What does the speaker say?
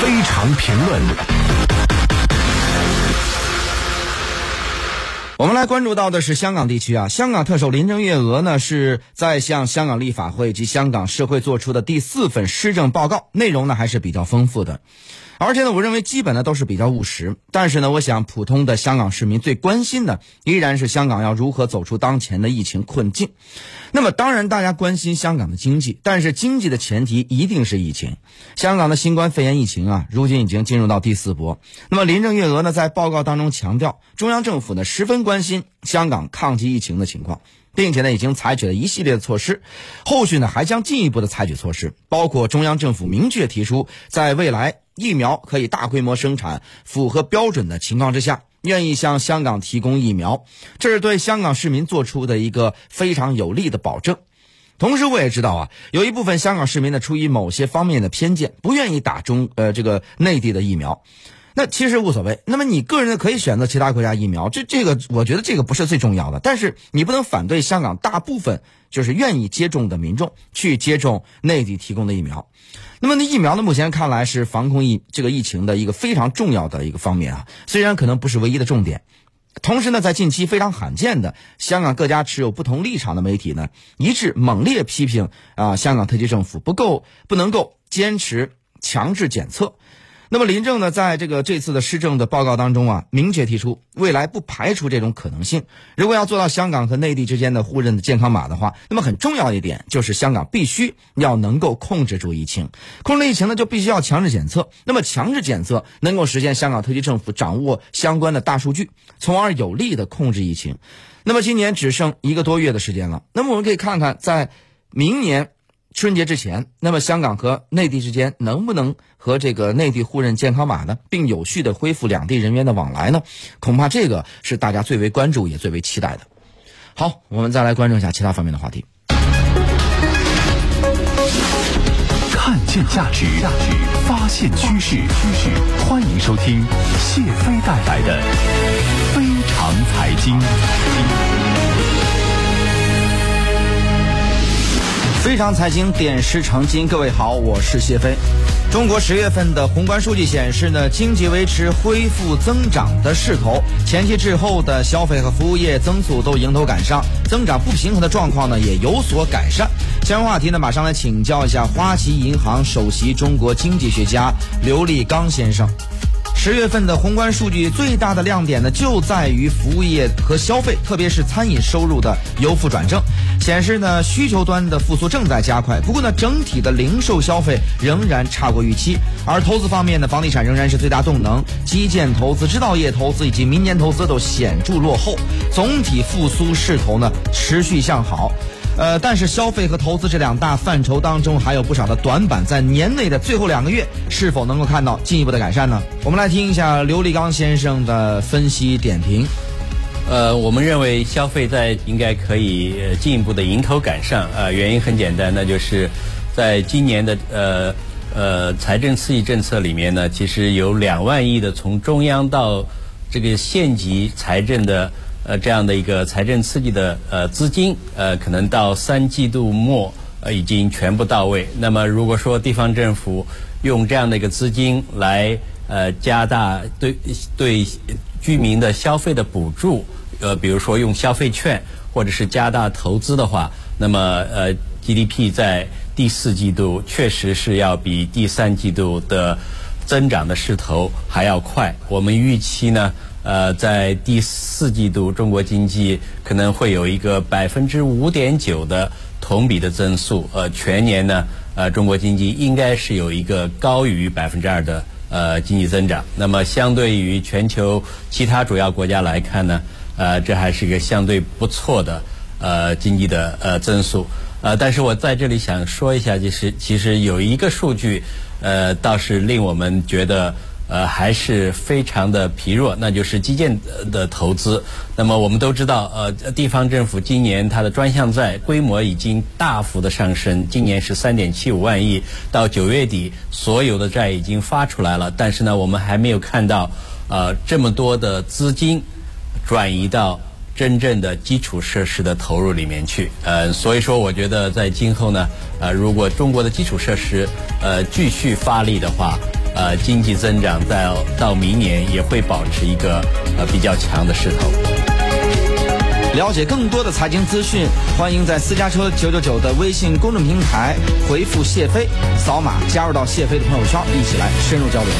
非常评论。我们来关注到的是香港地区啊，香港特首林郑月娥呢是在向香港立法会及香港社会做出的第四份施政报告，内容呢还是比较丰富的，而且呢，我认为基本呢都是比较务实。但是呢，我想普通的香港市民最关心的依然是香港要如何走出当前的疫情困境。那么，当然大家关心香港的经济，但是经济的前提一定是疫情。香港的新冠肺炎疫情啊，如今已经进入到第四波。那么，林郑月娥呢在报告当中强调，中央政府呢十分关心香港抗击疫情的情况，并且呢已经采取了一系列的措施，后续呢还将进一步的采取措施，包括中央政府明确提出，在未来疫苗可以大规模生产、符合标准的情况之下。愿意向香港提供疫苗，这是对香港市民做出的一个非常有力的保证。同时，我也知道啊，有一部分香港市民呢，出于某些方面的偏见，不愿意打中呃这个内地的疫苗。那其实无所谓。那么你个人，可以选择其他国家疫苗，这这个我觉得这个不是最重要的。但是你不能反对香港大部分就是愿意接种的民众去接种内地提供的疫苗。那么那，疫苗呢，目前看来是防控疫这个疫情的一个非常重要的一个方面啊，虽然可能不是唯一的重点。同时呢，在近期非常罕见的，香港各家持有不同立场的媒体呢，一致猛烈批评啊，香港特区政府不够不能够坚持强制检测。那么林郑呢，在这个这次的施政的报告当中啊，明确提出未来不排除这种可能性。如果要做到香港和内地之间的互认的健康码的话，那么很重要一点就是香港必须要能够控制住疫情，控制疫情呢就必须要强制检测。那么强制检测能够实现香港特区政府掌握相关的大数据，从而有力的控制疫情。那么今年只剩一个多月的时间了，那么我们可以看看在明年。春节之前，那么香港和内地之间能不能和这个内地互认健康码呢，并有序的恢复两地人员的往来呢？恐怕这个是大家最为关注也最为期待的。好，我们再来关注一下其他方面的话题。看见价值，价值发现趋势，趋势。欢迎收听谢飞带来的非常财经。非常财经点石成金，各位好，我是谢飞。中国十月份的宏观数据显示呢，经济维持恢复增长的势头，前期滞后的消费和服务业增速都迎头赶上，增长不平衡的状况呢也有所改善。相关话题呢，马上来请教一下花旗银行首席中国经济学家刘立刚先生。十月份的宏观数据最大的亮点呢，就在于服务业和消费，特别是餐饮收入的由负转正，显示呢需求端的复苏正在加快。不过呢，整体的零售消费仍然差过预期，而投资方面呢，房地产仍然是最大动能，基建投资、制造业投资以及民间投资都显著落后，总体复苏势头呢持续向好。呃，但是消费和投资这两大范畴当中还有不少的短板，在年内的最后两个月是否能够看到进一步的改善呢？我们来听一下刘立刚先生的分析点评。呃，我们认为消费在应该可以进一步的迎头赶上。呃，原因很简单，那就是在今年的呃呃财政刺激政策里面呢，其实有两万亿的从中央到这个县级财政的。呃，这样的一个财政刺激的呃资金，呃，可能到三季度末呃已经全部到位。那么，如果说地方政府用这样的一个资金来呃加大对对居民的消费的补助，呃，比如说用消费券或者是加大投资的话，那么呃 GDP 在第四季度确实是要比第三季度的增长的势头还要快。我们预期呢。呃，在第四季度，中国经济可能会有一个百分之五点九的同比的增速。呃，全年呢，呃，中国经济应该是有一个高于百分之二的呃经济增长。那么，相对于全球其他主要国家来看呢，呃，这还是一个相对不错的呃经济的呃增速。呃，但是我在这里想说一下，就是其实有一个数据，呃，倒是令我们觉得。呃，还是非常的疲弱，那就是基建的投资。那么我们都知道，呃，地方政府今年它的专项债规模已经大幅的上升，今年是三点七五万亿，到九月底所有的债已经发出来了，但是呢，我们还没有看到呃这么多的资金转移到真正的基础设施的投入里面去。呃，所以说，我觉得在今后呢，呃，如果中国的基础设施呃继续发力的话，呃经济增长到到明年也会保持一个呃比较强的势头。了解更多的财经资讯，欢迎在私家车九九九的微信公众平台回复谢飞，扫码加入到谢飞的朋友圈，一起来深入交流。